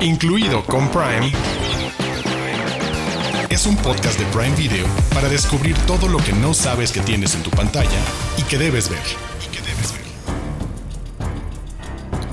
incluido con Prime, es un podcast de Prime Video para descubrir todo lo que no sabes que tienes en tu pantalla y que debes ver.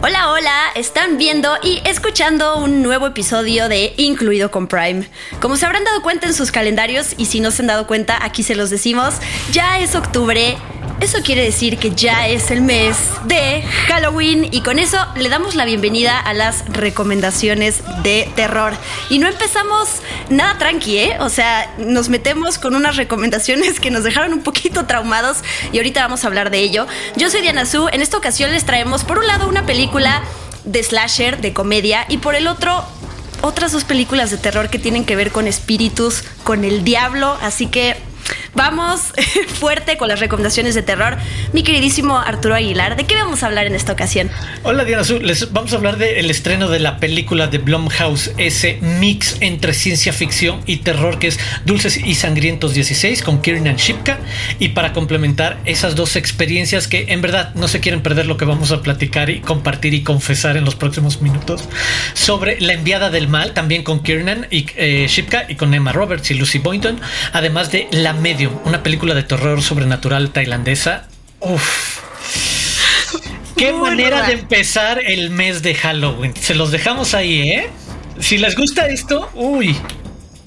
Hola, hola, están viendo y escuchando un nuevo episodio de Incluido con Prime. Como se habrán dado cuenta en sus calendarios y si no se han dado cuenta, aquí se los decimos, ya es octubre eso quiere decir que ya es el mes de Halloween y con eso le damos la bienvenida a las recomendaciones de terror. Y no empezamos nada tranqui, ¿eh? O sea, nos metemos con unas recomendaciones que nos dejaron un poquito traumados y ahorita vamos a hablar de ello. Yo soy Diana Su, en esta ocasión les traemos por un lado una película de slasher, de comedia, y por el otro otras dos películas de terror que tienen que ver con espíritus, con el diablo, así que Vamos fuerte con las recomendaciones de terror. Mi queridísimo Arturo Aguilar, ¿de qué vamos a hablar en esta ocasión? Hola Diana Azul, les vamos a hablar del estreno de la película de Blumhouse, ese mix entre ciencia ficción y terror que es Dulces y Sangrientos 16 con Kiernan Shipka. Y para complementar esas dos experiencias que en verdad no se quieren perder lo que vamos a platicar y compartir y confesar en los próximos minutos sobre La enviada del mal, también con Kiernan y eh, Shipka y con Emma Roberts y Lucy Boynton, además de La Una película de terror sobrenatural tailandesa. Uf. Qué manera de empezar el mes de Halloween. Se los dejamos ahí, ¿eh? Si les gusta esto, uy,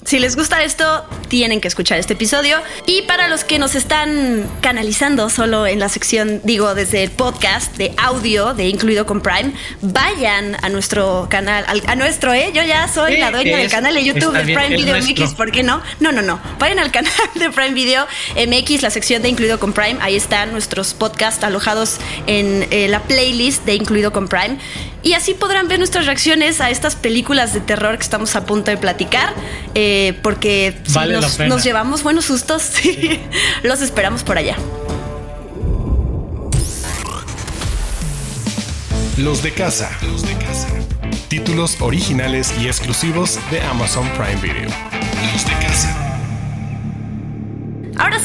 si les gusta esto, tienen que escuchar este episodio. Y para los que nos están canalizando solo en la sección, digo, desde el podcast de audio de Incluido con Prime, vayan a nuestro canal, a nuestro, ¿eh? Yo ya soy la dueña del canal de YouTube de Prime Video MX, ¿por qué no? No, no, no. Vayan al canal de Prime Video MX, la sección de Incluido con Prime. Ahí están nuestros podcasts alojados en eh, la playlist de Incluido con Prime. Y así podrán ver nuestras reacciones a estas películas de terror que estamos a punto de platicar. Eh, porque nos, llevamos buenos sustos. Los esperamos por allá. Los de casa. Los de casa. Títulos originales y exclusivos de Amazon Prime Video.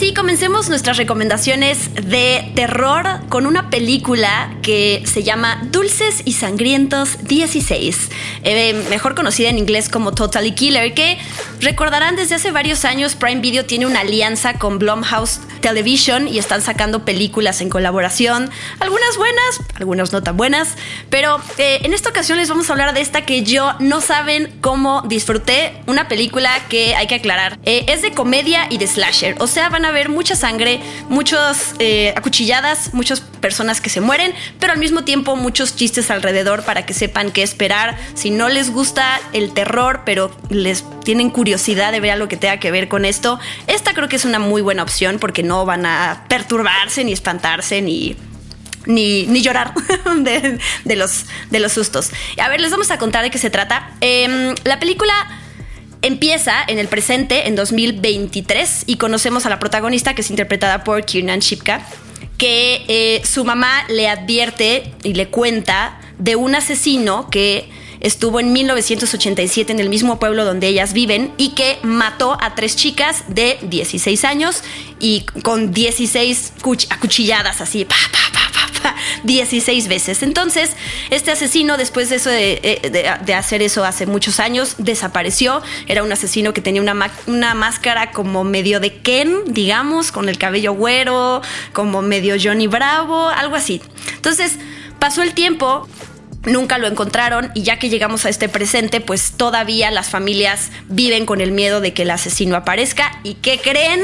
Sí, comencemos nuestras recomendaciones de terror con una película que se llama Dulces y Sangrientos 16, eh, mejor conocida en inglés como Totally Killer, que recordarán desde hace varios años Prime Video tiene una alianza con Blumhouse Television y están sacando películas en colaboración, algunas buenas, algunas no tan buenas, pero eh, en esta ocasión les vamos a hablar de esta que yo no saben cómo disfruté, una película que hay que aclarar, eh, es de comedia y de slasher, o sea, van a ver mucha sangre, muchas eh, acuchilladas, muchas personas que se mueren, pero al mismo tiempo muchos chistes alrededor para que sepan qué esperar. Si no les gusta el terror, pero les tienen curiosidad de ver algo que tenga que ver con esto, esta creo que es una muy buena opción porque no van a perturbarse ni espantarse ni ni, ni, llorar de, los, de los sustos. A ver, les vamos a contar de qué se trata. Em, la película empieza en el presente, en 2023, y conocemos a la protagonista que es interpretada por Kiernan Shipka, que eh, su mamá le advierte y le cuenta de un asesino que estuvo en 1987 en el mismo pueblo donde ellas viven y que mató a tres chicas de 16 años y con 16 acuchilladas así, pa, pa, 16 veces. Entonces, este asesino, después de eso eh, de, hacer eso hace muchos años, desapareció. Era un asesino que tenía una, una máscara como medio de Ken, digamos, con el cabello güero, como medio Johnny Bravo, algo así. Entonces, pasó el tiempo, nunca lo encontraron y ya que llegamos a este presente, pues todavía las familias viven con el miedo de que el asesino aparezca y que creen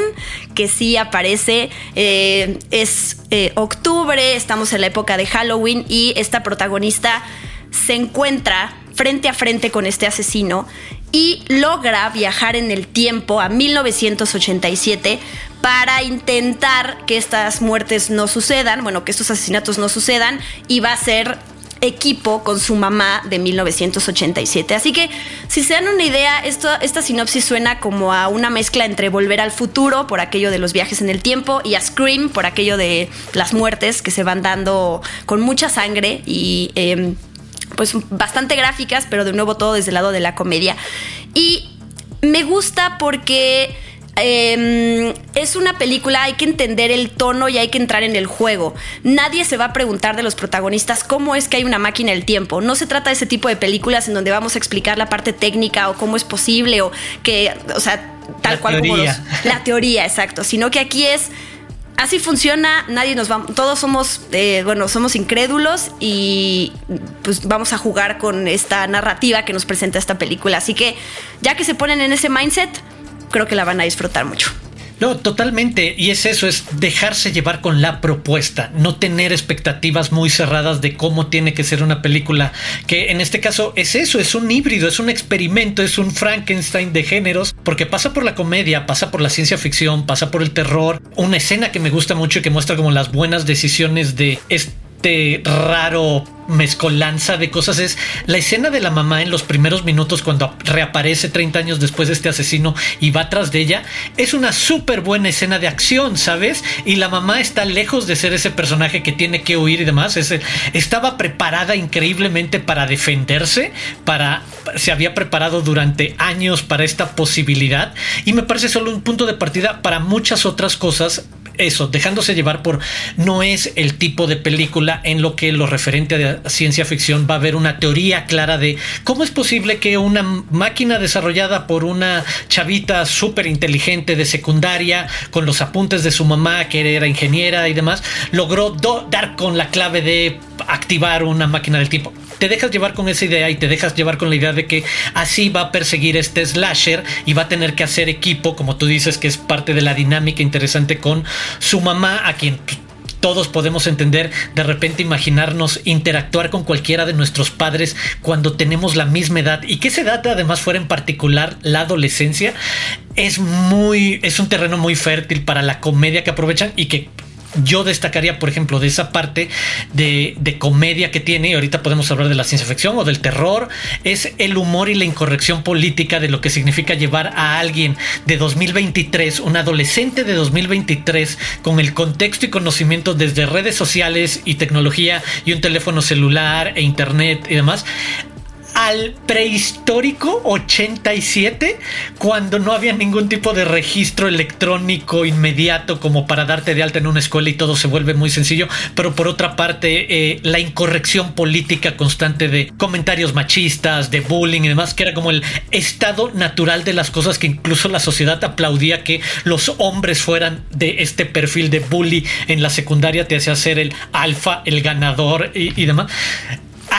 que sí aparece. Eh, es eh, octubre, estamos en la época de Halloween y esta protagonista se encuentra frente a frente con este asesino y logra viajar en el tiempo a 1987 para intentar que estas muertes no sucedan, bueno, que estos asesinatos no sucedan y va a ser equipo con su mamá de 1987. Así que, si se dan una idea, esta sinopsis suena como a una mezcla entre Volver al futuro, por aquello de los viajes en el tiempo, y a Scream, por aquello de las muertes que se van dando con mucha sangre y em, pues bastante gráficas, pero de nuevo todo desde el lado de la comedia. Y me gusta porque em, es una película, hay que entender el tono y hay que entrar en el juego. Nadie se va a preguntar de los protagonistas cómo es que hay una máquina del tiempo. No se trata de ese tipo de películas en donde vamos a explicar la parte técnica o cómo es posible o que, o sea, tal La cual como los- la teoría, exacto. Sino que aquí es así funciona, nadie nos va, todos somos, eh, bueno, somos incrédulos y pues vamos a jugar con esta narrativa que nos presenta esta película. Así que ya que se ponen en ese mindset, creo que la van a disfrutar mucho. No, totalmente. Y es eso, es dejarse llevar con la propuesta, no tener expectativas muy cerradas de cómo tiene que ser una película, que en este caso es eso, es un híbrido, es un experimento, es un Frankenstein de géneros, porque pasa por la comedia, pasa por la ciencia ficción, pasa por el terror. Una escena que me gusta mucho y que muestra como las buenas decisiones de este raro mezcolanza de cosas es la escena de la mamá en los primeros minutos cuando reaparece 30 años después de este asesino y va tras de ella. Es una súper buena escena de acción sabes y la mamá está lejos de ser ese personaje que tiene que huir y demás. Es estaba preparada increíblemente para defenderse para se había preparado durante años para esta posibilidad. Y me parece solo un punto de partida para muchas otras cosas eso, dejándose llevar por no es el tipo de película en lo que lo referente a ciencia ficción va a haber una teoría clara de cómo es posible que una máquina desarrollada por una chavita súper inteligente de secundaria con los apuntes de su mamá que era ingeniera y demás logró dar con la clave de activar una máquina del tiempo te dejas llevar con esa idea y te dejas llevar con la idea de que así va a perseguir este slasher y va a tener que hacer equipo, como tú dices, que es parte de la dinámica interesante con su mamá, a quien todos podemos entender, de repente imaginarnos interactuar con cualquiera de nuestros padres cuando tenemos la misma edad y que esa edad además fuera en particular la adolescencia, es muy, es un terreno muy fértil para la comedia que aprovechan y que yo destacaría, por ejemplo, de esa parte de, comedia que tiene, y ahorita podemos hablar de la ciencia ficción o del terror, es el humor y la incorrección política de lo que significa llevar a alguien de 2023, un adolescente de 2023, con el contexto y conocimiento desde redes sociales y tecnología y un teléfono celular e internet y demás, al prehistórico 87 cuando no había ningún tipo de registro electrónico inmediato como para darte de alta en una escuela y todo se vuelve muy sencillo pero por otra parte eh, la incorrección política constante de comentarios machistas de bullying y demás que era como el estado natural de las cosas que incluso la sociedad aplaudía que los hombres fueran de este perfil de bully en la secundaria te hacía ser el alfa el ganador y, y demás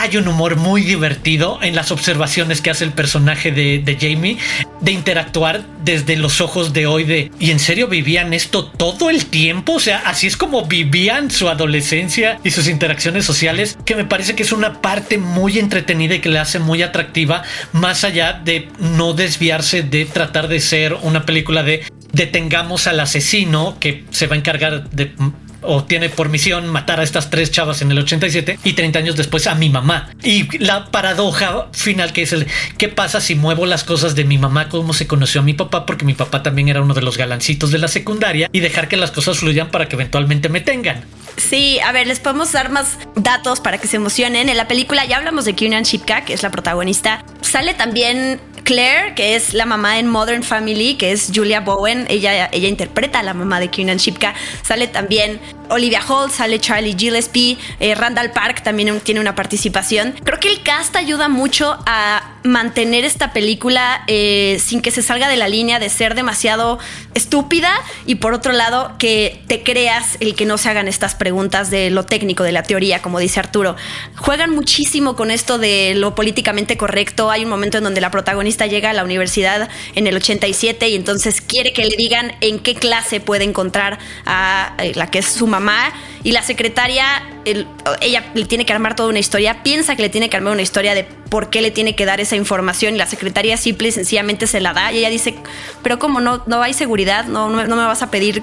hay un humor muy divertido en las observaciones que hace el personaje de, Jamie, de interactuar desde los ojos de hoy de, ¿y en serio vivían esto todo el tiempo? O sea, así es como vivían su adolescencia y sus interacciones sociales, que me parece que es una parte muy entretenida y que le hace muy atractiva, más allá de no desviarse de tratar de ser una película de detengamos al asesino que se va a encargar de o tiene por misión matar a estas tres chavas en el 87 y 30 años después a mi mamá. Y la paradoja final que es el ¿qué pasa si muevo las cosas de mi mamá cómo se conoció a mi papá? Porque mi papá también era uno de los galancitos de la secundaria y dejar que las cosas fluyan para que eventualmente me tengan. Sí, a ver, les podemos dar más datos para que se emocionen. En la película ya hablamos de Kiernan Shipka, que es la protagonista. Sale también Claire, que es la mamá en Modern Family, que es Julia Bowen. Ella, ella interpreta a la mamá de Kiernan Shipka. Sale también Olivia Holt, sale Charlie Gillespie. Eh, Randall Park también tiene una participación. Creo que el cast ayuda mucho a mantener esta película eh, sin que se salga de la línea de ser demasiado estúpida y por otro lado que te creas el que no se hagan estas preguntas de lo técnico, de la teoría, como dice Arturo. Juegan muchísimo con esto de lo políticamente correcto. Hay un momento en donde la protagonista llega a la universidad en el 87 y entonces quiere que le digan en qué clase puede encontrar a eh, la que es su mamá y la secretaria, el, ella le tiene que armar toda una historia, piensa que le tiene que armar una historia de por qué le tiene que dar información y la secretaria simple y sencillamente se la da y ella dice, pero como no, no hay seguridad, no, no, no me vas a pedir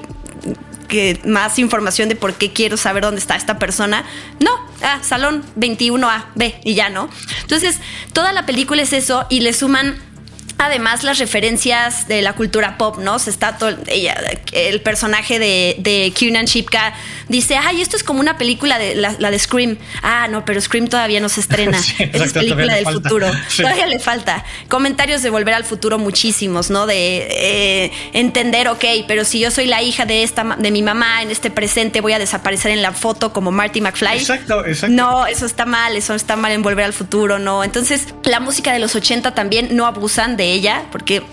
que más información de por qué quiero saber dónde está esta persona. No, ah, salón 21A, B y ya no. Entonces, toda la película es eso y le suman además las referencias de la cultura pop, ¿no? Se está todo, ella, el personaje de, de Kiernan Shipka dice, ay, esto es como una película de la, de Scream. Ah, no, pero Scream todavía no se estrena. es película del futuro. Todavía le falta. Comentarios de Volver al Futuro muchísimos, ¿no? De eh, entender, ok, pero si yo soy la hija de esta de mi mamá en este presente, voy a desaparecer en la foto como Marty McFly. Exacto, exacto. No, eso está mal, eso está mal en Volver al Futuro, no. Entonces, la música de los 80 también no abusan de ella, porque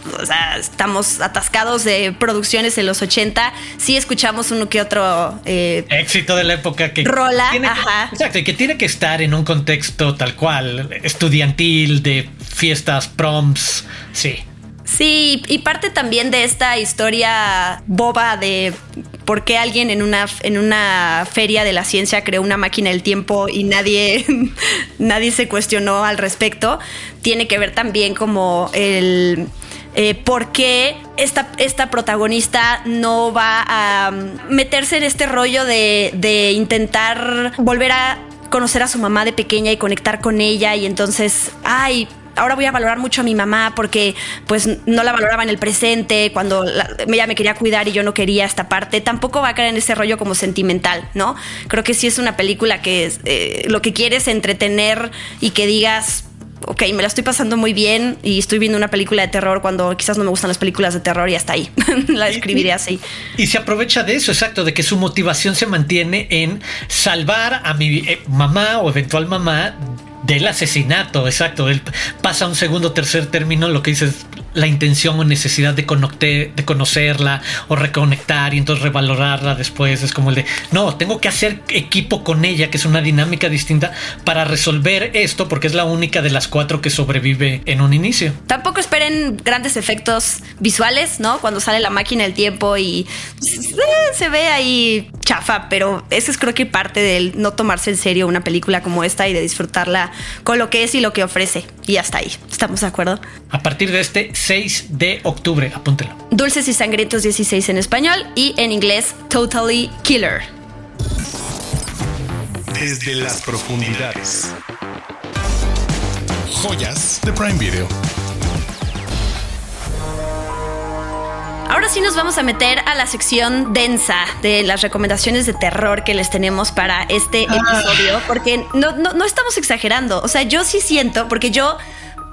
estamos atascados de producciones en los 80. Sí escuchamos uno que otro eh, éxito de la época que rola, tiene, exacto, y que tiene que estar en un contexto tal cual, estudiantil, de fiestas, proms, sí. Sí, y parte también de esta historia boba de por qué alguien en una, en una feria de la ciencia creó una máquina del tiempo y nadie, nadie se cuestionó al respecto, tiene que ver también como el... Eh, por qué esta, esta, protagonista no va a meterse en este rollo de, de intentar volver a conocer a su mamá de pequeña y conectar con ella y entonces, ay, ahora voy a valorar mucho a mi mamá porque pues no la valoraba en el presente, cuando ella me quería cuidar y yo no quería esta parte, tampoco va a caer en ese rollo como sentimental, ¿no? Creo que sí es una película que eh, lo que quieres entretener y que digas, ok, me la estoy pasando muy bien y estoy viendo una película de terror cuando quizás no me gustan las películas de terror y hasta ahí. la describiré así. Y se aprovecha de eso, exacto, de que su motivación se mantiene en salvar a mi eh, mamá o eventual mamá del asesinato, exacto. Él pasa un segundo tercer término, lo que dices, la intención o necesidad de, de conocerla o reconectar y entonces revalorarla después. Es como el de, no, tengo que hacer equipo con ella, que es una dinámica distinta para resolver esto, porque es la única de las cuatro que sobrevive en un inicio. Tampoco esperen grandes efectos visuales, ¿no? Cuando sale la máquina del tiempo y eh, se ve ahí chafa, pero eso es creo que parte del no tomarse en serio una película como esta y de disfrutarla con lo que es y lo que ofrece. Y hasta ahí. ¿Estamos de acuerdo? A partir de este 6 de octubre, apúntelo. Dulces y Sangrientos 16 en español y en inglés Totally Killer. Desde las profundidades. Joyas de Prime Video. Ahora sí nos vamos a meter a la sección densa de las recomendaciones de terror que les tenemos para este ah. episodio, porque no, no, estamos exagerando. O sea, yo sí siento, porque yo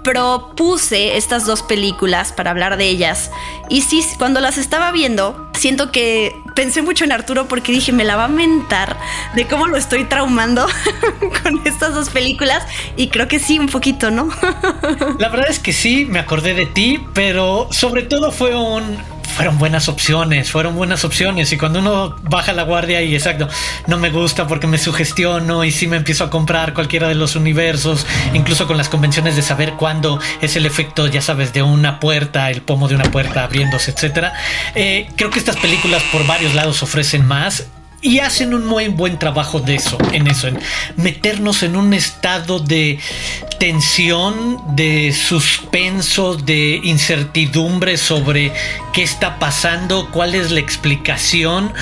propuse estas dos películas para hablar de ellas. Y sí, cuando las estaba viendo, siento que pensé mucho en Arturo porque dije, me la va a mentar de cómo lo estoy traumando con estas dos películas. Y creo que sí, un poquito, ¿no? la verdad es que sí, me acordé de ti, pero sobre todo fue un fueron buenas opciones, fueron buenas opciones. Y cuando uno baja la guardia y exacto, no me gusta porque me sugestiono y si me empiezo a comprar cualquiera de los universos, incluso con las convenciones de saber cuándo es el efecto, ya sabes, de una puerta, el pomo de una puerta abriéndose, etcétera. Eh, creo que estas películas por varios lados ofrecen más y hacen un muy buen trabajo de eso, en eso, en meternos en un estado de tensión, de suspenso, de incertidumbre sobre qué está pasando, cuál es la explicación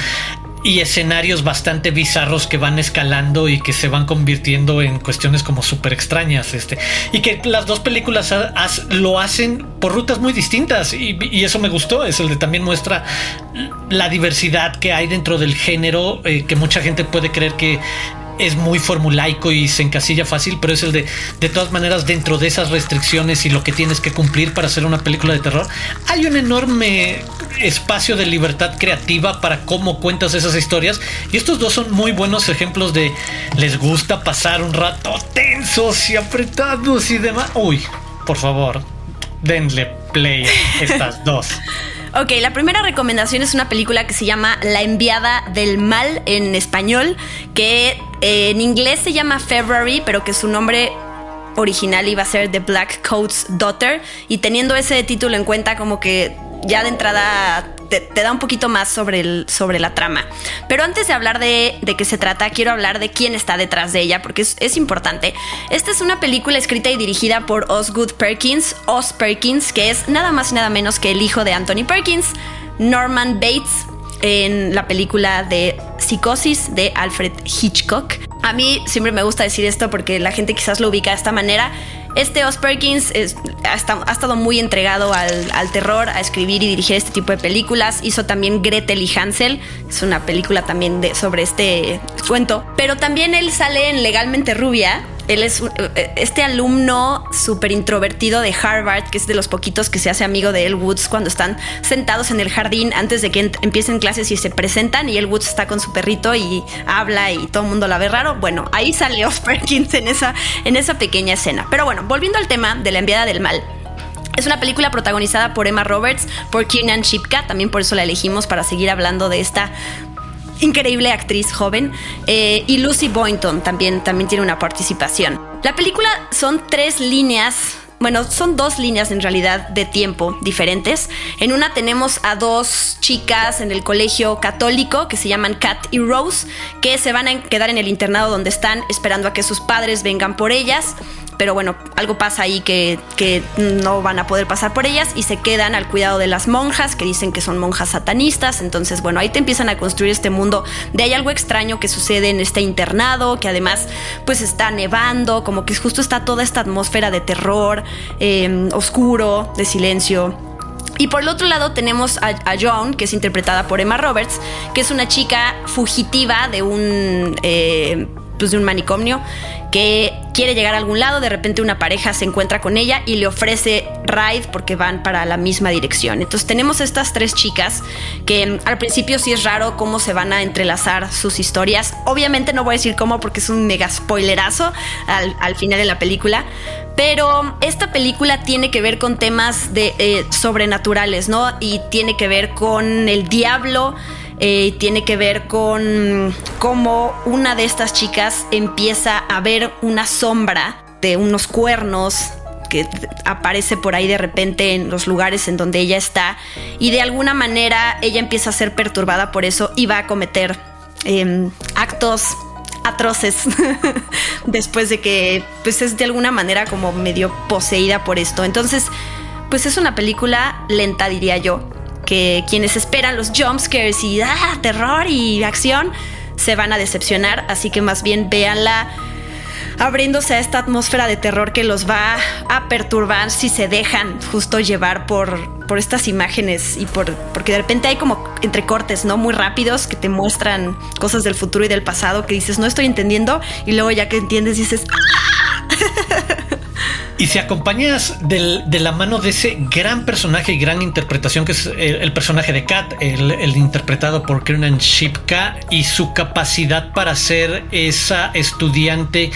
y escenarios bastante bizarros que van escalando y que se van convirtiendo en cuestiones como súper extrañas. Este, y que las dos películas lo hacen por rutas muy distintas y, eso me gustó. Es el de también muestra la diversidad que hay dentro del género, eh, que mucha gente puede creer que es muy formulaico y se encasilla fácil, pero es el de, de todas maneras, dentro de esas restricciones y lo que tienes que cumplir para hacer una película de terror, hay un enorme espacio de libertad creativa para cómo cuentas esas historias. Y estos dos son muy buenos ejemplos de les gusta pasar un rato tensos y apretados y demás. Uy, por favor, denle play a estas dos. Ok, la primera recomendación es una película que se llama La enviada del mal en español, que eh, en inglés se llama February, pero que su nombre original iba a ser The Black Coat's Daughter. Y teniendo ese título en cuenta, como que ya de entrada te, da un poquito más sobre, el, sobre la trama. Pero antes de hablar de, de, qué se trata, quiero hablar de quién está detrás de ella, porque es, es, importante. Esta es una película escrita y dirigida por Osgood Perkins, Os Perkins, que es nada más y nada menos que el hijo de Anthony Perkins, Norman Bates, en la película de Psicosis de Alfred Hitchcock. A mí siempre me gusta decir esto porque la gente quizás lo ubica de esta manera. Este Os Perkins ha, estado muy entregado al, terror, a escribir y dirigir este tipo de películas. Hizo también Gretel y Hansel, es una película también sobre este cuento. Pero también él sale en Legalmente Rubia, él es eh, este alumno súper introvertido de Harvard, que es de los poquitos que se hace amigo de El Woods cuando están sentados en el jardín antes de que empiecen clases y se presentan y El Woods está con su perrito y habla y todo el mundo la ve raro. Bueno, ahí salió Perkins en esa, en esa pequeña escena. Pero bueno, volviendo al tema de la enviada del mal. Es una película protagonizada por Emma Roberts, por Kiernan Shipka, también por eso la elegimos para seguir hablando de esta increíble actriz joven. Eh, y Lucy Boynton también, también tiene una participación. La película son tres líneas bueno, son dos líneas en realidad de tiempo diferentes. En una tenemos a dos chicas en el colegio católico que se llaman Kat y Rose, que se van a quedar en el internado donde están esperando a que sus padres vengan por ellas pero bueno, algo pasa ahí que, no van a poder pasar por ellas y se quedan al cuidado de las monjas que dicen que son monjas satanistas. Entonces, bueno, ahí te empiezan a construir este mundo de hay algo extraño que sucede en este internado, que además pues está nevando, como que justo está toda esta atmósfera de terror, em, oscuro, de silencio. Y por el otro lado tenemos a, Joan, que es interpretada por Emma Roberts, que es una chica fugitiva de un, eh, pues de un manicomio que quiere llegar a algún lado, de repente una pareja se encuentra con ella y le ofrece ride porque van para la misma dirección. Entonces tenemos estas tres chicas que al principio sí es raro cómo se van a entrelazar sus historias. Obviamente no voy a decir cómo porque es un mega spoilerazo al, final de la película. Pero esta película tiene que ver con temas de, eh, sobrenaturales, ¿no? Y tiene que ver con el diablo, eh, tiene que ver con cómo una de estas chicas empieza a ver una sombra de unos cuernos que aparece por ahí de repente en los lugares en donde ella está. Y de alguna manera ella empieza a ser perturbada por eso y va a cometer em, actos atroces después de que pues es de alguna manera como medio poseída por esto. Entonces pues es una película lenta diría yo que quienes esperan los jumpscares y ah, terror y acción se van a decepcionar, así que más bien véanla abriéndose a esta atmósfera de terror que los va a perturbar si se dejan justo llevar por, por estas imágenes y por porque de repente hay como entrecortes, ¿no? Muy rápidos que te muestran cosas del futuro y del pasado que dices, no estoy entendiendo, y luego ya que entiendes dices, ¡Ah! Y si acompañas de la mano de ese gran personaje y gran interpretación que es el, personaje de Kat, el, interpretado por Kiernan Shipka, y su capacidad para ser esa estudiante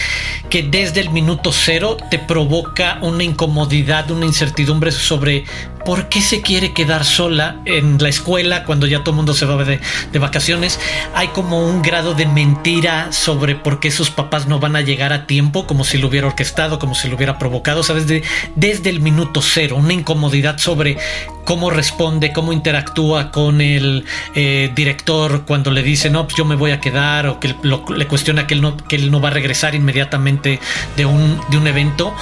que desde el minuto cero te provoca una incomodidad, una incertidumbre sobre por qué se quiere quedar sola en la escuela cuando ya todo el mundo se va de, vacaciones. Hay como un grado de mentira sobre por qué sus papás no van a llegar a tiempo, como si lo hubiera orquestado, como si lo hubiera provocado, ¿sabes? De, desde el minuto cero, una incomodidad sobre cómo responde, cómo interactúa con el eh, director cuando le dice, no, pues yo me voy a quedar, o que le cuestiona que él, no, que él no va a regresar inmediatamente de un, de un evento.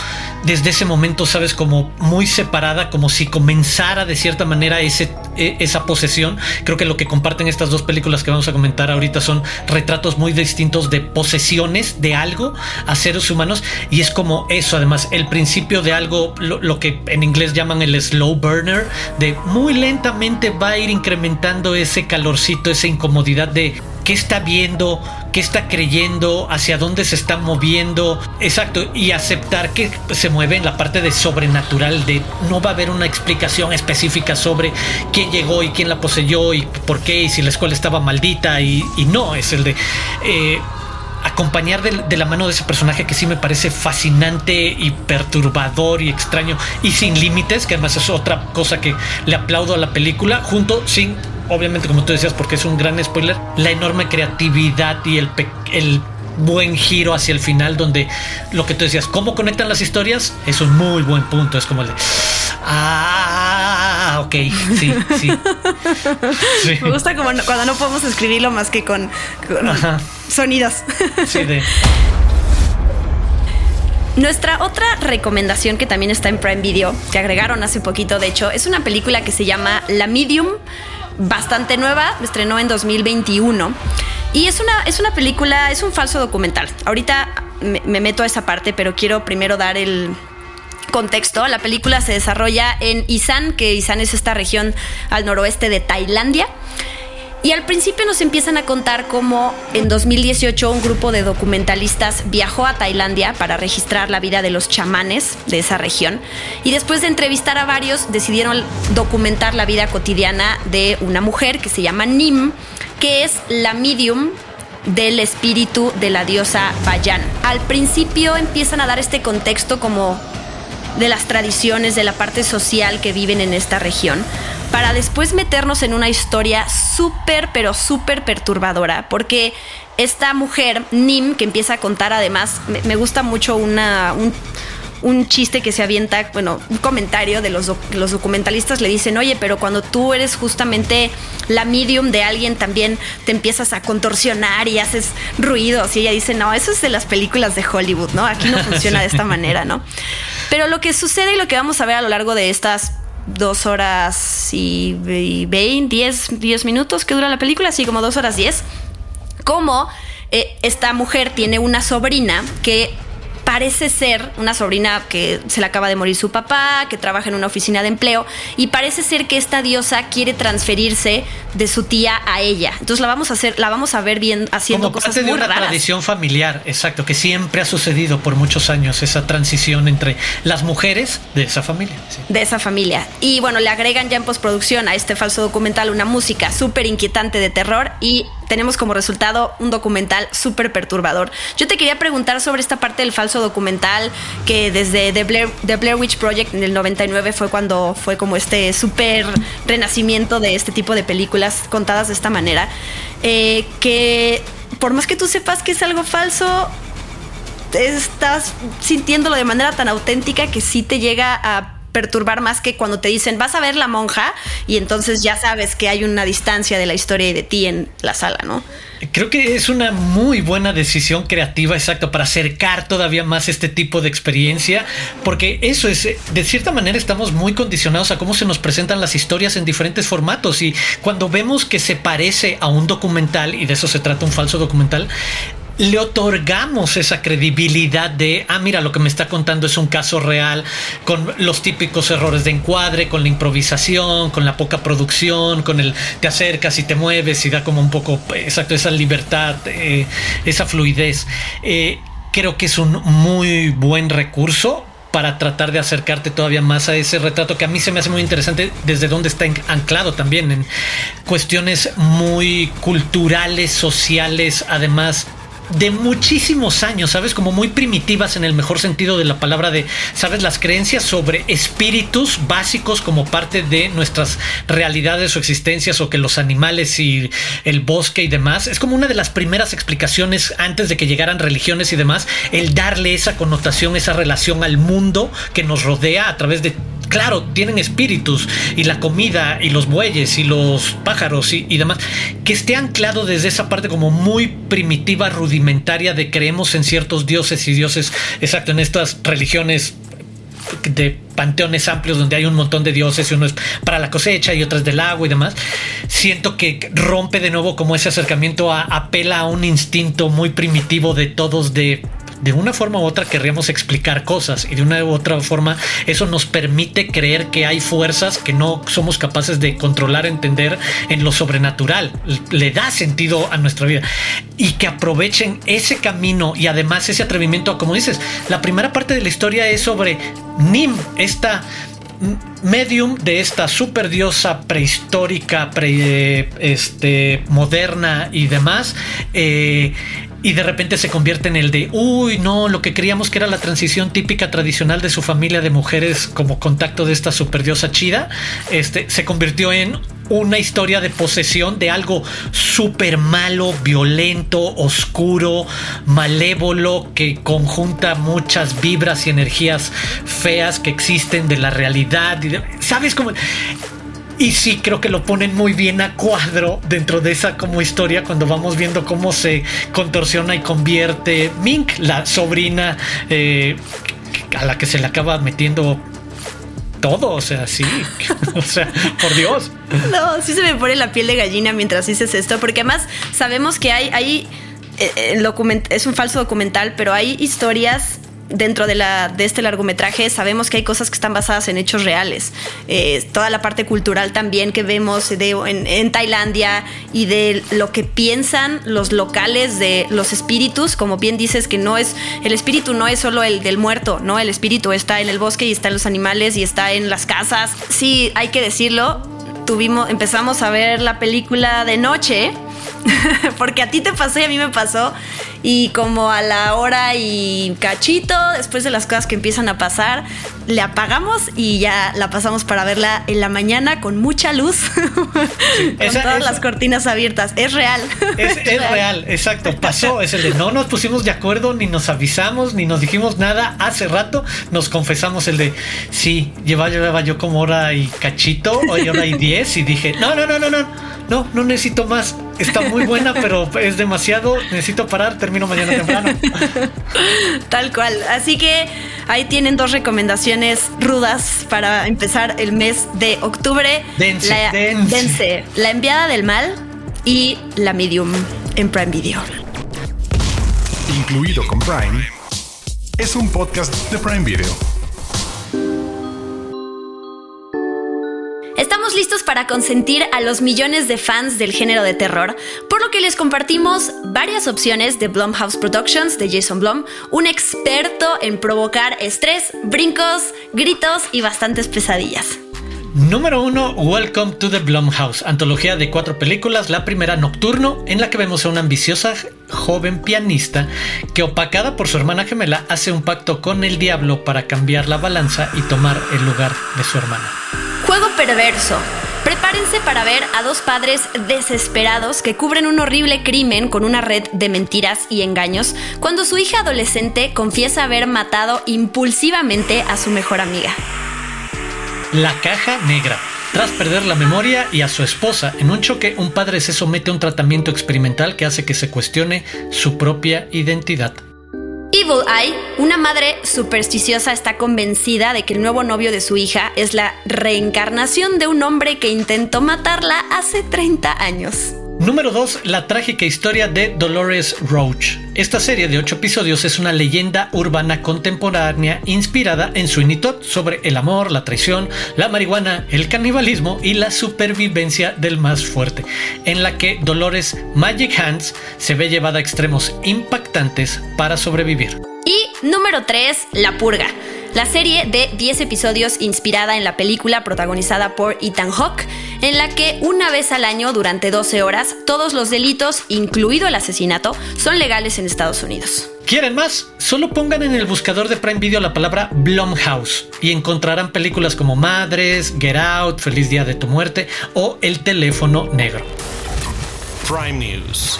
Desde ese momento, sabes, como muy separada, como si comenzara de cierta manera ese, e, esa posesión. Creo que lo que comparten estas dos películas que vamos a comentar ahorita son retratos muy distintos de posesiones de algo a seres humanos. Y es como eso, además, el principio de algo, lo que en inglés llaman el slow burner, de muy lentamente va a ir incrementando ese calorcito, esa incomodidad de qué está viendo, qué está creyendo, hacia dónde se está moviendo, exacto, y aceptar que se mueve en la parte de sobrenatural, de no va a haber una explicación específica sobre quién llegó y quién la poseyó y por qué, y si la escuela estaba maldita, y, no, es el de... Eh, acompañar de, la mano de ese personaje que sí me parece fascinante y perturbador y extraño y sin límites, que además es otra cosa que le aplaudo a la película, junto sin, obviamente como tú decías, porque es un gran spoiler, la enorme creatividad y el, el buen giro hacia el final donde lo que tú decías, ¿cómo conectan las historias? Es un muy buen punto, es como el de... Ah, ok, sí, sí. Me gusta como cuando no podemos escribirlo más que con, sonidos. Sí, de... Nuestra otra recomendación que también está en Prime Video, que agregaron hace poquito, de hecho, es una película que se llama La Medium, bastante nueva, estrenó en 2021. Y es una, es una película, es un falso documental. Ahorita me, me meto a esa parte, pero quiero primero dar el, contexto, la película se desarrolla en Isan, que Isan es esta región al noroeste de Tailandia. Y al principio nos empiezan a contar cómo en 2018 un grupo de documentalistas viajó a Tailandia para registrar la vida de los chamanes de esa región. Y después de entrevistar a varios, decidieron documentar la vida cotidiana de una mujer que se llama Nim, que es la medium del espíritu de la diosa Bayan. Al principio empiezan a dar este contexto como de las tradiciones, de la parte social que viven en esta región, para después meternos en una historia súper, pero súper perturbadora, porque esta mujer, Nim, que empieza a contar además, me, gusta mucho una, un, un chiste que se avienta, bueno, un comentario de los, los documentalistas le dicen, oye, pero cuando tú eres justamente la medium de alguien, también te empiezas a contorsionar y haces ruidos. Y ella dice, no, eso es de las películas de Hollywood, ¿no? Aquí no funciona de esta manera, ¿no? Pero lo que sucede y lo que vamos a ver a lo largo de estas dos horas y, veinte, diez, diez minutos que dura la película, así como dos horas diez, como eh, esta mujer tiene una sobrina que parece ser una sobrina que se le acaba de morir su papá, que trabaja en una oficina de empleo, y parece ser que esta diosa quiere transferirse de su tía a ella. Entonces la vamos a hacer, la vamos a ver bien haciendo Como cosas parte muy de una tradición familiar, exacto, que siempre ha sucedido por muchos años esa transición entre las mujeres de esa familia. De esa familia. Y bueno, le agregan ya en postproducción a este falso documental una música súper inquietante de terror y tenemos como resultado un documental súper perturbador. Yo te quería preguntar sobre esta parte del falso documental que desde The Blair, Witch Project en el 99 fue cuando fue como este súper renacimiento de este tipo de películas contadas de esta manera. Eh, que por más que tú sepas que es algo falso, estás sintiéndolo de manera tan auténtica que sí te llega a perturbar más que cuando te dicen vas a ver la monja y entonces ya sabes que hay una distancia de la historia y de ti en la sala, ¿no? Creo que es una muy buena decisión creativa, exacto, para acercar todavía más este tipo de experiencia, porque eso es, de cierta manera estamos muy condicionados a cómo se nos presentan las historias en diferentes formatos y cuando vemos que se parece a un documental, y de eso se trata un falso documental, le otorgamos esa credibilidad de, ah, mira, lo que me está contando es un caso real, con los típicos errores de encuadre, con la improvisación, con la poca producción, con el te acercas y te mueves y da como un poco, exacto, esa libertad, eh, esa fluidez. Eh, creo que es un muy buen recurso para tratar de acercarte todavía más a ese retrato que a mí se me hace muy interesante desde donde está anclado también en cuestiones muy culturales, sociales, además de muchísimos años, ¿sabes? Como muy primitivas en el mejor sentido de la palabra de, ¿sabes? Las creencias sobre espíritus básicos como parte de nuestras realidades o existencias o que los animales y el bosque y demás. Es como una de las primeras explicaciones antes de que llegaran religiones y demás, el darle esa connotación, esa relación al mundo que nos rodea a través de claro, tienen espíritus y la comida y los bueyes y los pájaros y, demás, que esté anclado desde esa parte como muy primitiva, rudimentaria de creemos en ciertos dioses y dioses, exacto, en estas religiones de panteones amplios donde hay un montón de dioses y uno es para la cosecha y otro es del agua y demás, siento que rompe de nuevo como ese acercamiento a, apela a un instinto muy primitivo de todos de de una forma u otra querríamos explicar cosas y de una u otra forma eso nos permite creer que hay fuerzas que no somos capaces de controlar, entender en lo sobrenatural. Le da sentido a nuestra vida y que aprovechen ese camino y además ese atrevimiento como dices, la primera parte de la historia es sobre Nim, esta medium de esta super diosa prehistórica, pre, este, moderna y demás. Eh, y de repente se convierte en el de, uy, no, lo que creíamos que era la transición típica tradicional de su familia de mujeres como contacto de esta superdiosa chida, este, se convirtió en una historia de posesión de algo súper malo, violento, oscuro, malévolo, que conjunta muchas vibras y energías feas que existen de la realidad. ¿Sabes cómo? Y sí, creo que lo ponen muy bien a cuadro dentro de esa como historia cuando vamos viendo cómo se contorsiona y convierte Mink, la sobrina eh, a la que se le acaba metiendo todo, o sea, sí, o sea, por Dios. No, sí se me pone la piel de gallina mientras dices esto, porque además sabemos que hay, hay eh, es un falso documental, pero hay historias dentro de, la, de este largometraje sabemos que hay cosas que están basadas en hechos reales. Eh, toda la parte cultural también que vemos de, en, en, Tailandia y de lo que piensan los locales de los espíritus, como bien dices que no es, el espíritu no es solo el del muerto, ¿no? El espíritu está en el bosque y está en los animales y está en las casas. Sí, hay que decirlo, tuvimos, empezamos a ver la película de noche, porque a ti te pasó y a mí me pasó, y como a la hora y cachito, después de las cosas que empiezan a pasar, le apagamos y ya la pasamos para verla en la mañana con mucha luz, con todas las cortinas abiertas. Es real. Es, real. exacto. Pasó, es el de no nos pusimos de acuerdo, ni nos avisamos, ni nos dijimos nada. Hace rato nos confesamos el de sí, llevaba, llevaba yo como hora y cachito, hoy hora y diez, y dije, no, no, no, no, no no, no necesito más. Está muy buena, pero es demasiado. Necesito parar, termino mañana temprano. Tal cual. Así que ahí tienen dos recomendaciones rudas para empezar el mes de octubre. Dense, la, dense. La enviada del mal y la medium en Prime Video. Incluido con Prime. Es un podcast de Prime Video. Listos para consentir a los millones de fans del género de terror, por lo que les compartimos varias opciones de Blumhouse Productions de Jason Blum, un experto en provocar estrés, brincos, gritos y bastantes pesadillas. Número 1, Welcome to the Blumhouse, antología de cuatro películas, la primera Nocturno, en la que vemos a una ambiciosa joven pianista que opacada por su hermana gemela hace un pacto con el diablo para cambiar la balanza y tomar el lugar de su hermana. Juego perverso. Prepárense para ver a dos padres desesperados que cubren un horrible crimen con una red de mentiras y engaños cuando su hija adolescente confiesa haber matado impulsivamente a su mejor amiga. La caja negra. Tras perder la memoria y a su esposa en un choque, un padre se somete a un tratamiento experimental que hace que se cuestione su propia identidad. Evil Eye, una madre supersticiosa está convencida de que el nuevo novio de su hija es la reencarnación de un hombre que intentó matarla hace 30 años. Número 2. La trágica historia de Dolores Roach. Esta serie de 8 episodios es una leyenda urbana contemporánea inspirada en Sweeney Todd sobre el amor, la traición, la marihuana, el canibalismo y la supervivencia del más fuerte, en la que Dolores Magic Hands se ve llevada a extremos impactantes para sobrevivir. Y número 3. La purga la serie de 10 episodios inspirada en la película protagonizada por Ethan Hawke, en la que una vez al año durante 12 horas todos los delitos, incluido el asesinato, son legales en Estados Unidos. ¿Quieren más? Solo pongan en el buscador de Prime Video la palabra Blumhouse y encontrarán películas como Madres, Get Out, Feliz Día de tu Muerte o El teléfono negro. Prime News.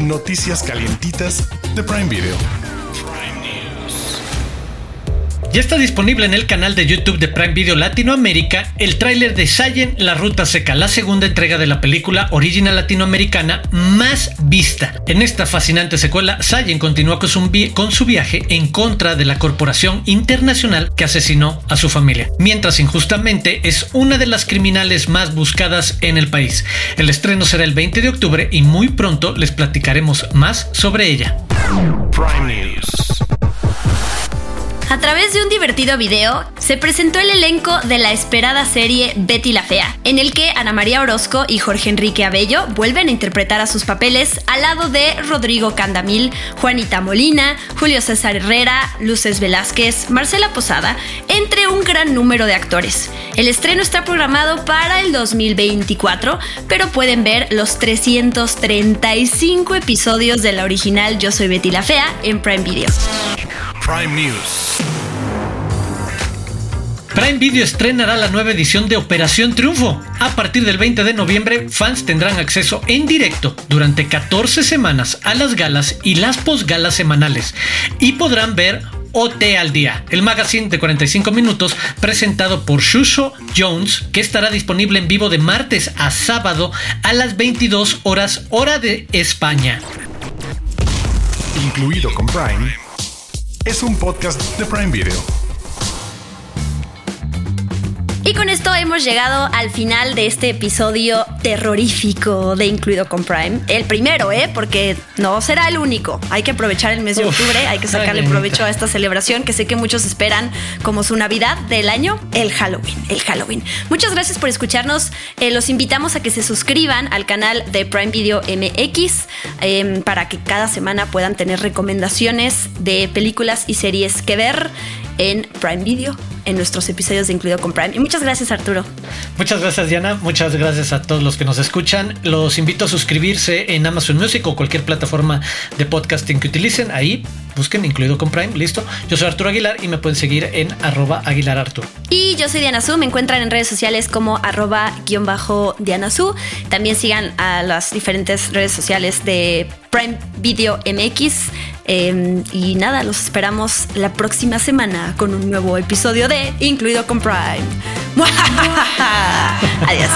Noticias calientitas de Prime Video. Ya está disponible en el canal de YouTube de Prime Video Latinoamérica el tráiler de Sayen La Ruta Seca, la segunda entrega de la película original latinoamericana más vista. En esta fascinante secuela, Sayen continúa con su, con su viaje en contra de la corporación internacional que asesinó a su familia, mientras injustamente es una de las criminales más buscadas en el país. El estreno será el 20 de octubre y muy pronto les platicaremos más sobre ella. Prime News. A través de un divertido video, se presentó el elenco de la esperada serie Betty la Fea, en el que Ana María Orozco y Jorge Enrique Abello vuelven a interpretar a sus papeles al lado de Rodrigo Candamil, Juanita Molina, Julio César Herrera, Luces Velázquez, Marcela Posada, entre un gran número de actores. El estreno está programado para el 2024, pero pueden ver los 335 episodios de la original Yo Soy Betty la Fea en Prime Video. Prime News. Prime Video estrenará la nueva edición de Operación Triunfo. A partir del 20 de noviembre, fans tendrán acceso en directo durante 14 semanas a las galas y las posgalas semanales y podrán ver OT al día, el magazine de 45 minutos presentado por Shusho Jones, que estará disponible en vivo de martes a sábado a las 22 horas hora de España. Incluido con Prime es un podcast de Prime Video. Y con esto hemos llegado al final de este episodio terrorífico de Incluido con Prime. El primero, ¿eh? Porque no será el único. Hay que aprovechar el mes de octubre, hay que sacarle provecho a esta celebración que sé que muchos esperan como su Navidad del año, el Halloween. El Halloween. Muchas gracias por escucharnos. Eh, los invitamos a que se suscriban al canal de Prime Video MX em, para que cada semana puedan tener recomendaciones de películas y series que ver en Prime Video en nuestros episodios de Incluido con Prime. Y muchas gracias, Arturo. Muchas gracias, Diana. Muchas gracias a todos los que nos escuchan. Los invito a suscribirse en Amazon Music o cualquier plataforma de podcasting que utilicen. Ahí busquen Incluido con Prime. Listo. Yo soy Arturo Aguilar y me pueden seguir en arroba Aguilar Arturo. Y yo soy Diana Su. Me encuentran en redes sociales como arroba guion bajo Diana Su. También sigan a las diferentes redes sociales de Prime Video MX. Em, y nada, los esperamos la próxima semana con un nuevo episodio de Incluido con Prime. Adiós.